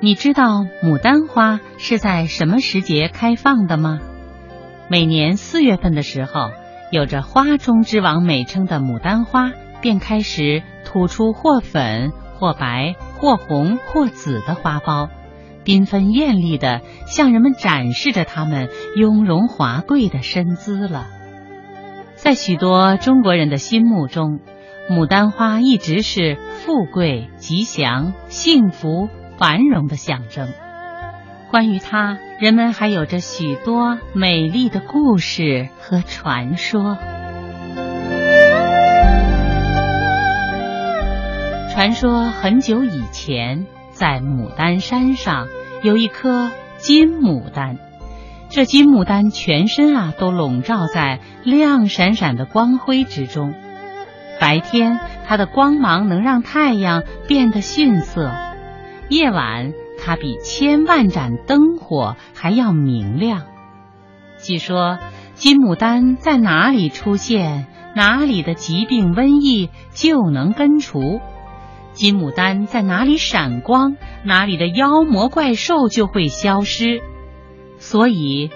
你知道牡丹花是在什么时节开放的吗？每年四月份的时候，有着“花中之王”美称的牡丹花便开始吐出或粉、或白、或红、或紫的花苞，缤纷艳丽的向人们展示着它们雍容华贵的身姿了。在许多中国人的心目中，牡丹花一直是富贵、吉祥、幸福。繁荣的象征。关于它，人们还有着许多美丽的故事和传说。传说很久以前，在牡丹山上有一颗金牡丹。这金牡丹全身啊都笼罩在亮闪闪的光辉之中。白天，它的光芒能让太阳变得逊色。夜晚，它比千万盏灯火还要明亮。据说，金牡丹在哪里出现，哪里的疾病瘟疫就能根除；金牡丹在哪里闪光，哪里的妖魔怪兽就会消失。所以，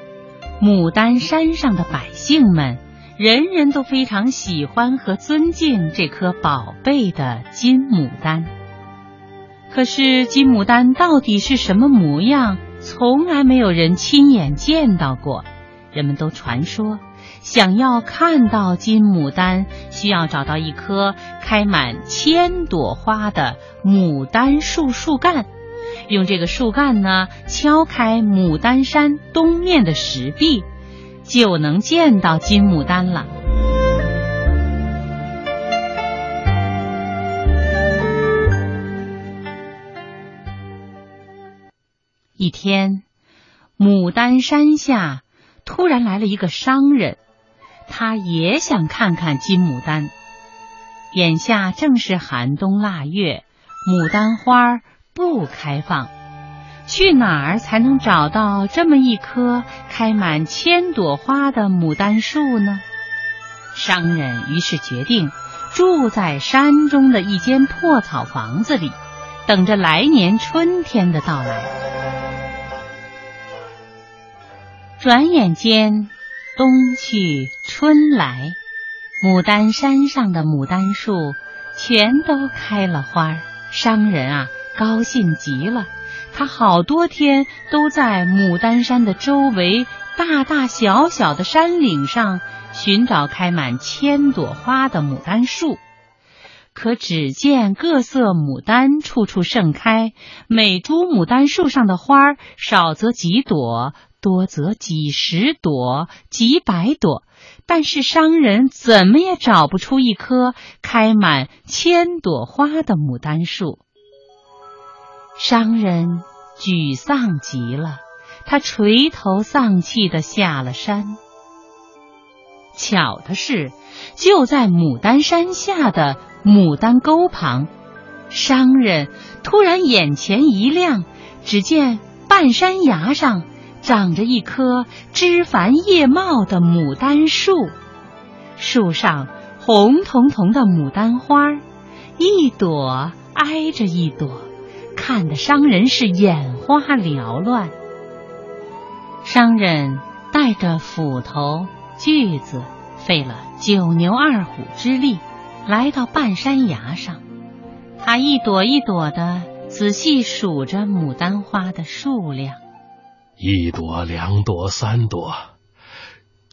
牡丹山上的百姓们，人人都非常喜欢和尊敬这颗宝贝的金牡丹。可是金牡丹到底是什么模样？从来没有人亲眼见到过。人们都传说，想要看到金牡丹，需要找到一棵开满千朵花的牡丹树树干，用这个树干呢敲开牡丹山东面的石壁，就能见到金牡丹了。一天，牡丹山下突然来了一个商人，他也想看看金牡丹。眼下正是寒冬腊月，牡丹花不开放，去哪儿才能找到这么一棵开满千朵花的牡丹树呢？商人于是决定住在山中的一间破草房子里，等着来年春天的到来。转眼间，冬去春来，牡丹山上的牡丹树全都开了花儿。商人啊，高兴极了，他好多天都在牡丹山的周围大大小小的山岭上寻找开满千朵花的牡丹树。可只见各色牡丹处处盛开，每株牡丹树上的花少则几朵。多则几十朵、几百朵，但是商人怎么也找不出一棵开满千朵花的牡丹树。商人沮丧极了，他垂头丧气的下了山。巧的是，就在牡丹山下的牡丹沟旁，商人突然眼前一亮，只见半山崖上。长着一棵枝繁叶茂的牡丹树，树上红彤彤的牡丹花，一朵挨着一朵，看得商人是眼花缭乱。商人带着斧头、锯子，费了九牛二虎之力，来到半山崖上，他一朵一朵的仔细数着牡丹花的数量。一朵，两朵，三朵，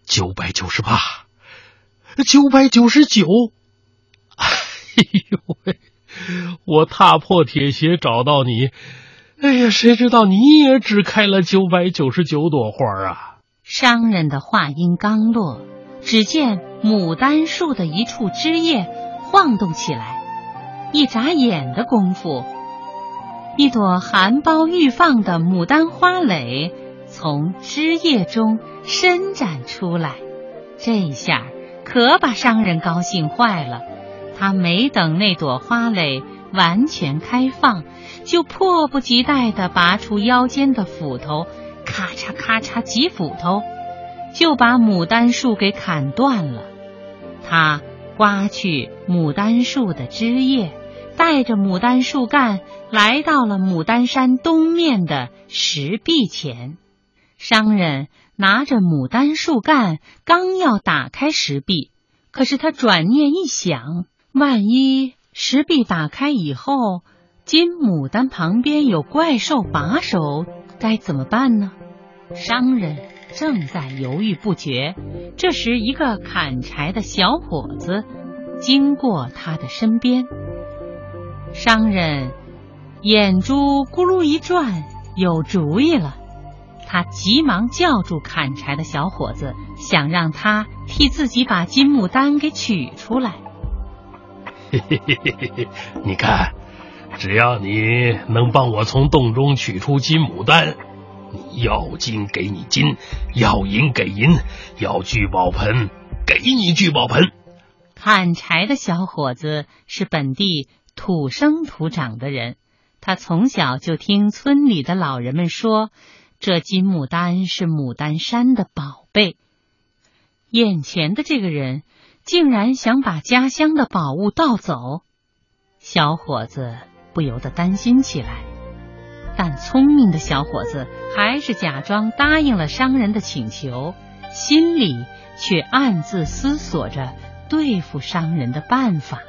九百九十八，九百九十九。哎呦喂！我踏破铁鞋找到你，哎呀，谁知道你也只开了九百九十九朵花啊！商人的话音刚落，只见牡丹树的一处枝叶晃动起来，一眨眼的功夫。一朵含苞欲放的牡丹花蕾从枝叶中伸展出来，这下可把商人高兴坏了。他没等那朵花蕾完全开放，就迫不及待地拔出腰间的斧头，咔嚓咔嚓几斧头，就把牡丹树给砍断了。他刮去牡丹树的枝叶。带着牡丹树干来到了牡丹山东面的石壁前。商人拿着牡丹树干，刚要打开石壁，可是他转念一想，万一石壁打开以后，金牡丹旁边有怪兽把守，该怎么办呢？商人正在犹豫不决，这时一个砍柴的小伙子经过他的身边。商人眼珠咕噜一转，有主意了。他急忙叫住砍柴的小伙子，想让他替自己把金牡丹给取出来。嘿嘿嘿嘿嘿嘿，你看，只要你能帮我从洞中取出金牡丹，要金给你金，要银给银，要聚宝盆给你聚宝盆。砍柴的小伙子是本地土生土长的人，他从小就听村里的老人们说。这金牡丹是牡丹山的宝贝，眼前的这个人竟然想把家乡的宝物盗走，小伙子不由得担心起来。但聪明的小伙子还是假装答应了商人的请求，心里却暗自思索着对付商人的办法。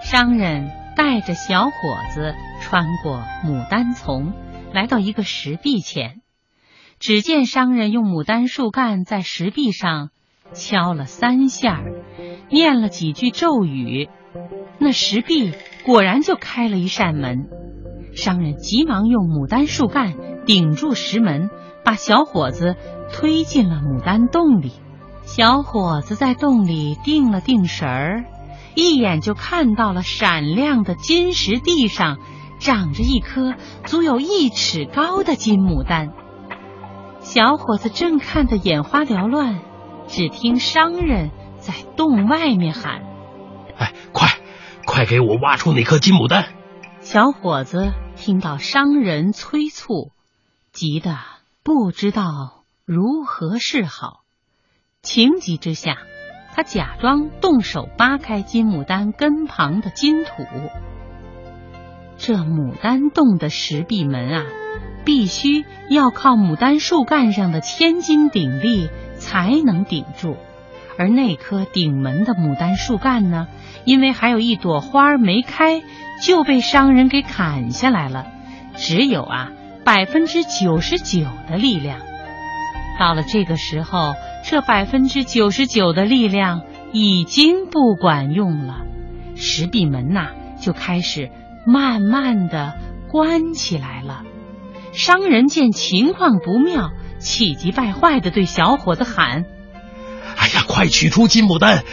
商人带着小伙子穿过牡丹丛。来到一个石壁前，只见商人用牡丹树干在石壁上敲了三下，念了几句咒语，那石壁果然就开了一扇门。商人急忙用牡丹树干顶住石门，把小伙子推进了牡丹洞里。小伙子在洞里定了定神儿，一眼就看到了闪亮的金石地上。长着一颗足有一尺高的金牡丹，小伙子正看得眼花缭乱，只听商人在洞外面喊：“哎，快，快给我挖出那颗金牡丹！”小伙子听到商人催促，急得不知道如何是好，情急之下，他假装动手扒开金牡丹根旁的金土。这牡丹洞的石壁门啊，必须要靠牡丹树干上的千斤顶力才能顶住，而那棵顶门的牡丹树干呢，因为还有一朵花没开，就被商人给砍下来了，只有啊百分之九十九的力量。到了这个时候，这百分之九十九的力量已经不管用了，石壁门呐就开始。慢慢的关起来了。商人见情况不妙，气急败坏的对小伙子喊：“，快取出金牡丹，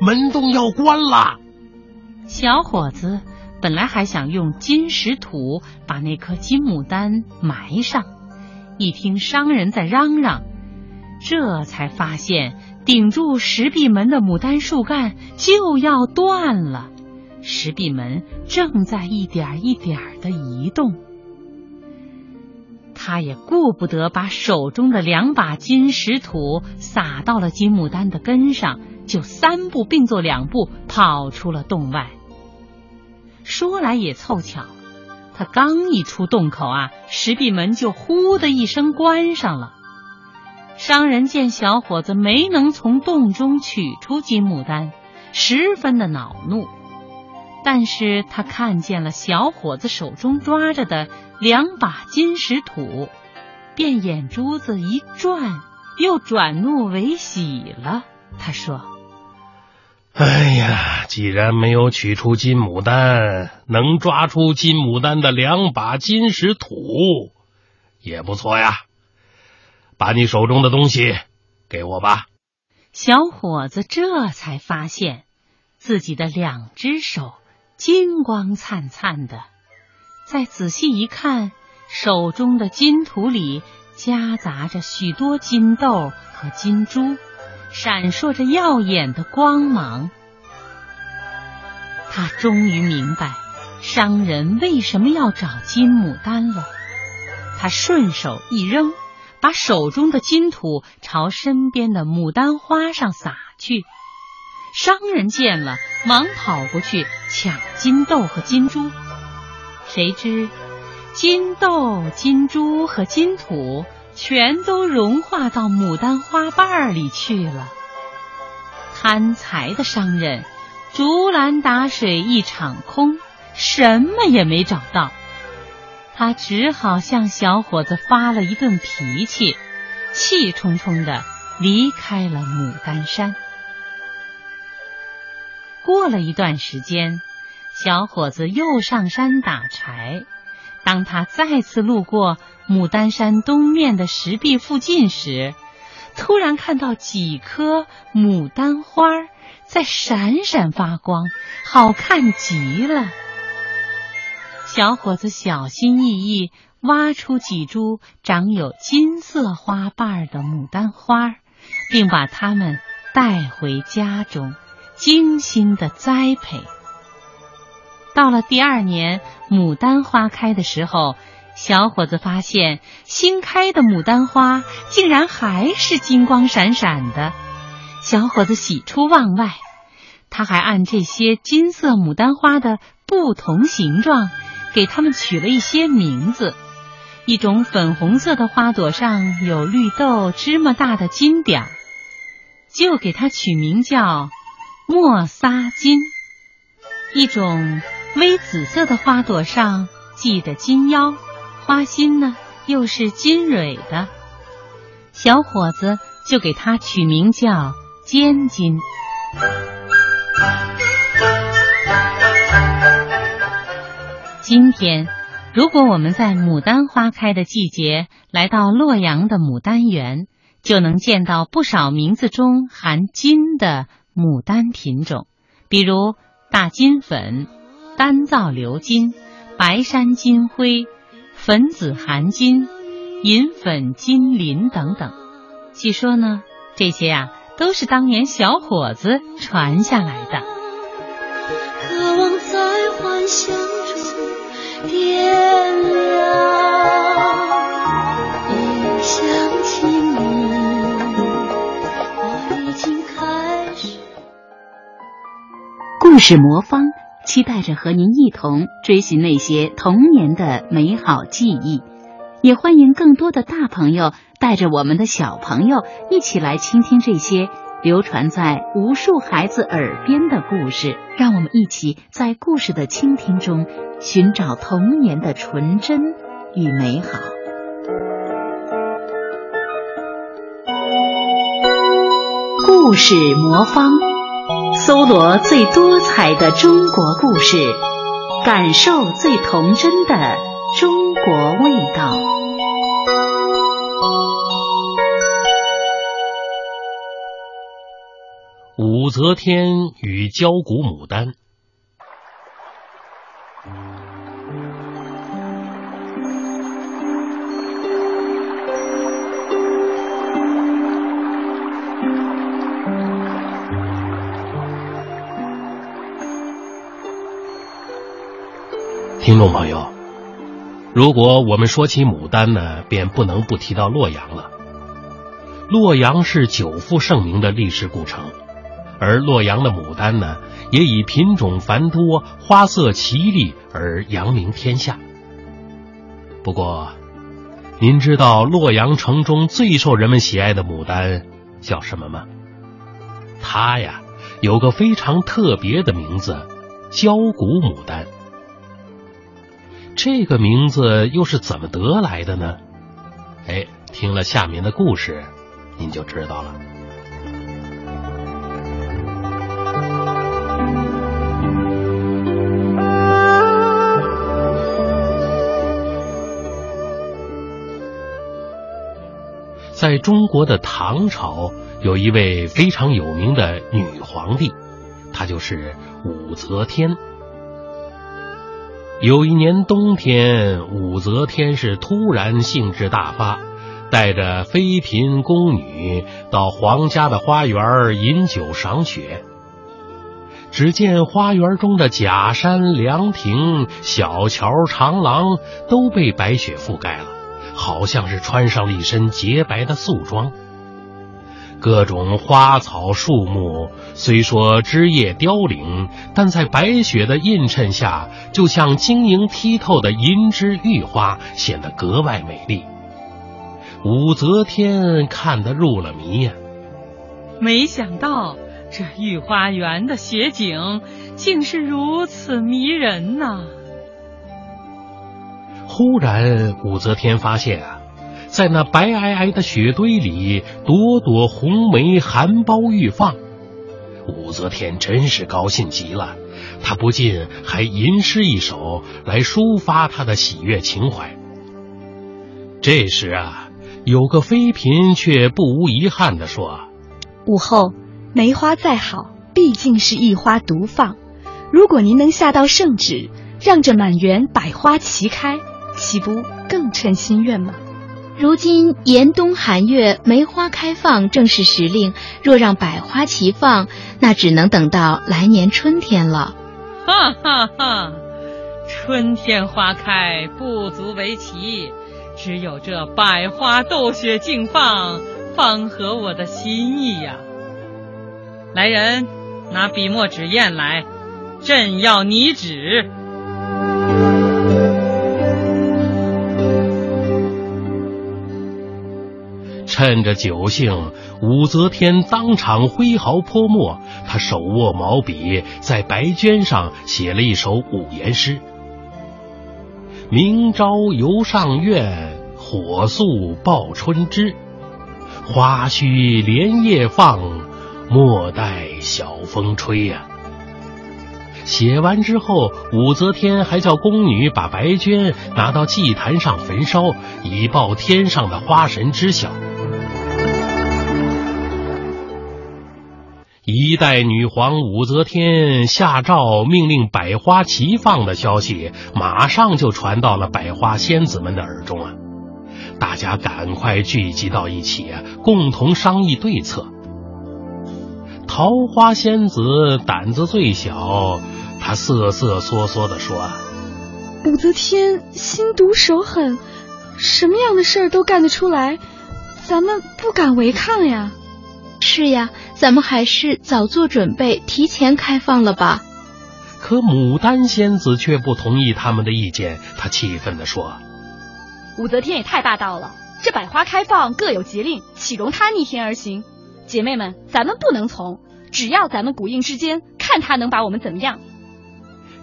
门洞要关了！”小伙子本来还想用金石土把那颗金牡丹埋上，一听商人在嚷嚷，这才发现顶住石壁门的牡丹树干就要断了。石壁门正在一点一点的移动，他也顾不得把手中的两把金石土撒到了金牡丹的根上，就三步并作两步跑出了洞外。说来也凑巧，他刚一出洞口啊，石壁门就呼的一声关上了。商人见小伙子没能从洞中取出金牡丹，十分的恼怒。但是他看见了小伙子手中抓着的两把金石土，便眼珠子一转，又转怒为喜了。他说：“哎呀，既然没有取出金牡丹，能抓出金牡丹的两把金石土也不错呀。把你手中的东西给我吧。”小伙子这才发现自己的两只手。金光灿灿的，再仔细一看，手中的金土里夹杂着许多金豆和金珠，闪烁着耀眼的光芒。他终于明白商人为什么要找金牡丹了。他顺手一扔，把手中的金土朝身边的牡丹花上撒去。商人见了。忙跑过去抢金豆和金珠。谁知金豆、金珠和金土全都融化到牡丹花瓣里去了。贪财的商人竹篮打水一场空，什么也没找到。他只好向小伙子发了一顿脾气，气冲冲的离开了牡丹山。过了一段时间，小伙子又上山打柴。当他再次路过牡丹山东面的石壁附近时，突然看到几颗牡丹花在闪闪发光，好看极了。小伙子小心翼翼挖出几株长有金色花瓣的牡丹花，并把它们带回家中，精心的栽培。到了第二年牡丹花开的时候，小伙子发现新开的牡丹花竟然还是金光闪闪的。小伙子喜出望外，他还按这些金色牡丹花的不同形状。给他们取了一些名字，一种粉红色的花朵上有绿豆芝麻大的金点儿，就给它取名叫莫撒金；一种微紫色的花朵上系着金腰，花心呢又是金蕊的，小伙子就给它取名叫尖金。今天，如果我们在牡丹花开的季节来到洛阳的牡丹园，就能见到不少名字中含金的牡丹品种，比如大金粉、丹皂鎏金、白山金辉、粉紫含金、银粉金鳞等等。据说呢，这些啊都是当年小伙子传下来的。渴望在幻想中。点亮，故事魔方期待着和您一同追寻那些童年的美好记忆，也欢迎更多的大朋友带着我们的小朋友一起来倾听这些流传在无数孩子耳边的故事。让我们一起在故事的倾听中。寻找童年的纯真与美好。故事魔方，搜罗最多彩的中国故事，感受最童真的中国味道。武则天与焦骨牡丹。听众朋友，如果我们说起牡丹呢，便不能不提到洛阳了。洛阳是久负盛名的历史古城，而洛阳的牡丹呢，也以品种繁多、花色奇丽而扬名天下。不过，您知道洛阳城中最受人们喜爱的牡丹叫什么吗？它呀，有个非常特别的名字——焦骨牡丹。这个名字又是怎么得来的呢？哎，听了下面的故事，您就知道了。在中国的唐朝，有一位非常有名的女皇帝，她就是武则天。有一年冬天，武则天是突然兴致大发，带着妃嫔宫女到皇家的花园饮酒赏雪。只见花园中的假山、凉亭、小桥、长廊都被白雪覆盖了，好像是穿上了一身洁白的素装。各种花草树木虽说枝叶凋零，但在白雪的映衬下，就像晶莹剔透的银枝玉花，显得格外美丽。武则天看得入了迷呀，没想到这御花园的雪景竟是如此迷人呐！忽然，武则天发现啊。在那白皑皑的雪堆里，朵朵红梅含苞欲放。武则天真是高兴极了，她不禁还吟诗一首来抒发她的喜悦情怀。这时啊，有个妃嫔却不无遗憾地说：“武后，梅花再好，毕竟是一花独放。如果您能下道圣旨，让这满园百花齐开，岂不更称心愿吗？”如今严冬寒月，梅花开放正是时令。若让百花齐放，那只能等到来年春天了。哈哈哈！春天花开不足为奇，只有这百花斗雪竞放，方合我的心意呀。来人，拿笔墨纸砚来，朕要拟旨。趁着酒兴，武则天当场挥毫泼墨，她手握毛笔，在白绢上写了一首五言诗：“明朝游上苑，火速报春枝。花须连夜放，莫待晓风吹。”呀。写完之后，武则天还叫宫女把白绢拿到祭坛上焚烧，以报天上的花神知晓。一代女皇武则天下诏命令百花齐放的消息，马上就传到了百花仙子们的耳中啊！大家赶快聚集到一起，共同商议对策。桃花仙子胆子最小，她瑟瑟缩缩地说：“武则天心毒手狠，什么样的事儿都干得出来，咱们不敢违抗呀。”是呀，咱们还是早做准备，提前开放了吧。可牡丹仙子却不同意他们的意见，她气愤地说：“武则天也太霸道了，这百花开放各有节令，岂容她逆天而行？姐妹们，咱们不能从，只要咱们古印之间，看她能把我们怎么样。”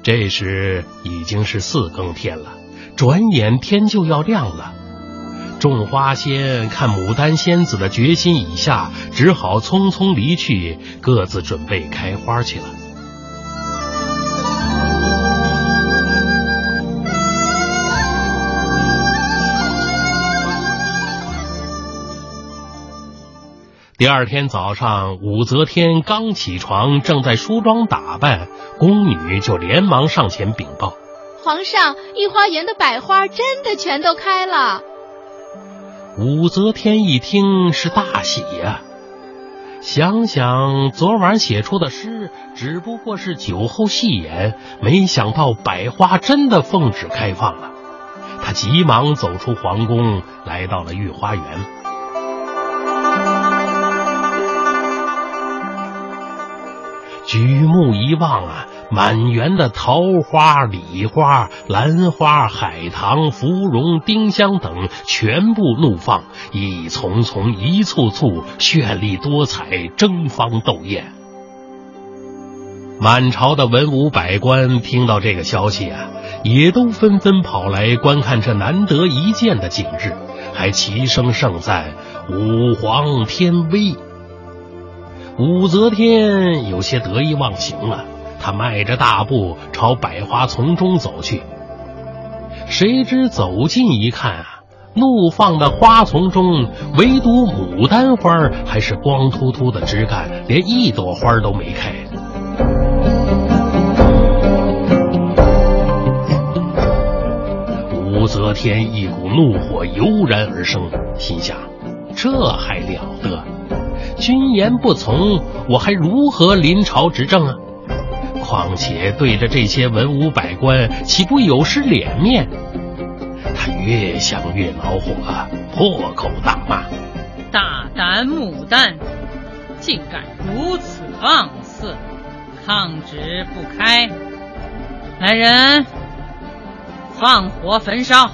这时已经是四更天了，转眼天就要亮了。种花仙看牡丹仙子的决心已下，只好匆匆离去，各自准备开花去了。第二天早上，武则天刚起床，正在梳妆打扮，宫女就连忙上前禀报：“皇上，御花园的百花真的全都开了。”武则天一听是大喜呀，想想昨晚写出的诗只不过是酒后戏言，没想到百花真的奉旨开放了。她急忙走出皇宫，来到了御花园。举目一望啊！满园的桃花、李花、兰花、海棠、芙蓉、丁香等全部怒放，一丛丛、一簇簇，绚丽多彩，争芳斗艳。满朝的文武百官听到这个消息啊，也都纷纷跑来观看这难得一见的景致，还齐声盛赞：“武皇天威！”武则天有些得意忘形了。他迈着大步朝百花丛中走去，谁知走近一看啊，怒放的花丛中唯独牡丹花还是光秃秃的枝干，连一朵花都没开。武则天一股怒火油然而生，心想：这还了得？君言不从，我还如何临朝执政啊？况且对着这些文武百官，岂不有失脸面？他越想越恼火，破口大骂：“大胆牡丹，竟敢如此放肆，抗旨不开！来人，放火焚烧，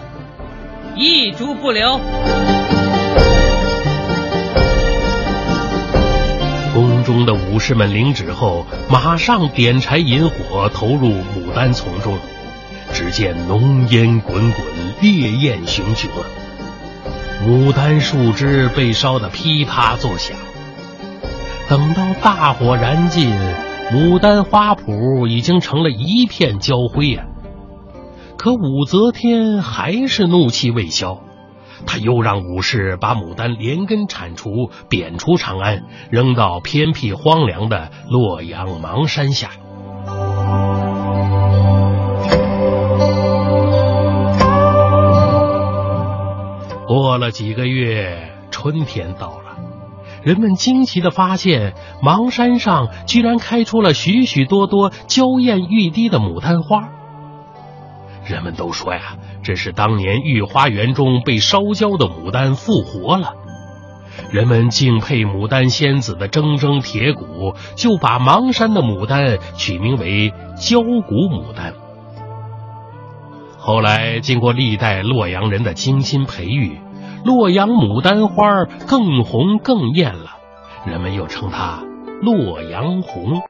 一株不留！的武士们领旨后，马上点柴引火，投入牡丹丛中。只见浓烟滚滚，烈焰熊熊啊，牡丹树枝被烧得噼啪作响。等到大火燃尽，牡丹花圃已经成了一片焦灰呀。可武则天还是怒气未消，他又让武士把牡丹连根铲除，贬出长安，扔到偏僻荒凉的洛阳邙山下。过了几个月，春天到了，人们惊奇的发现，邙山上居然开出了许许多多娇艳欲滴的牡丹花。人们都说呀，这是当年御花园中被烧焦的牡丹复活了。人们敬佩牡丹仙子的铮铮铁骨，就把邙山的牡丹取名为焦骨牡丹。后来，经过历代洛阳人的精心培育，洛阳牡丹花更红更艳了，人们又称它洛阳红。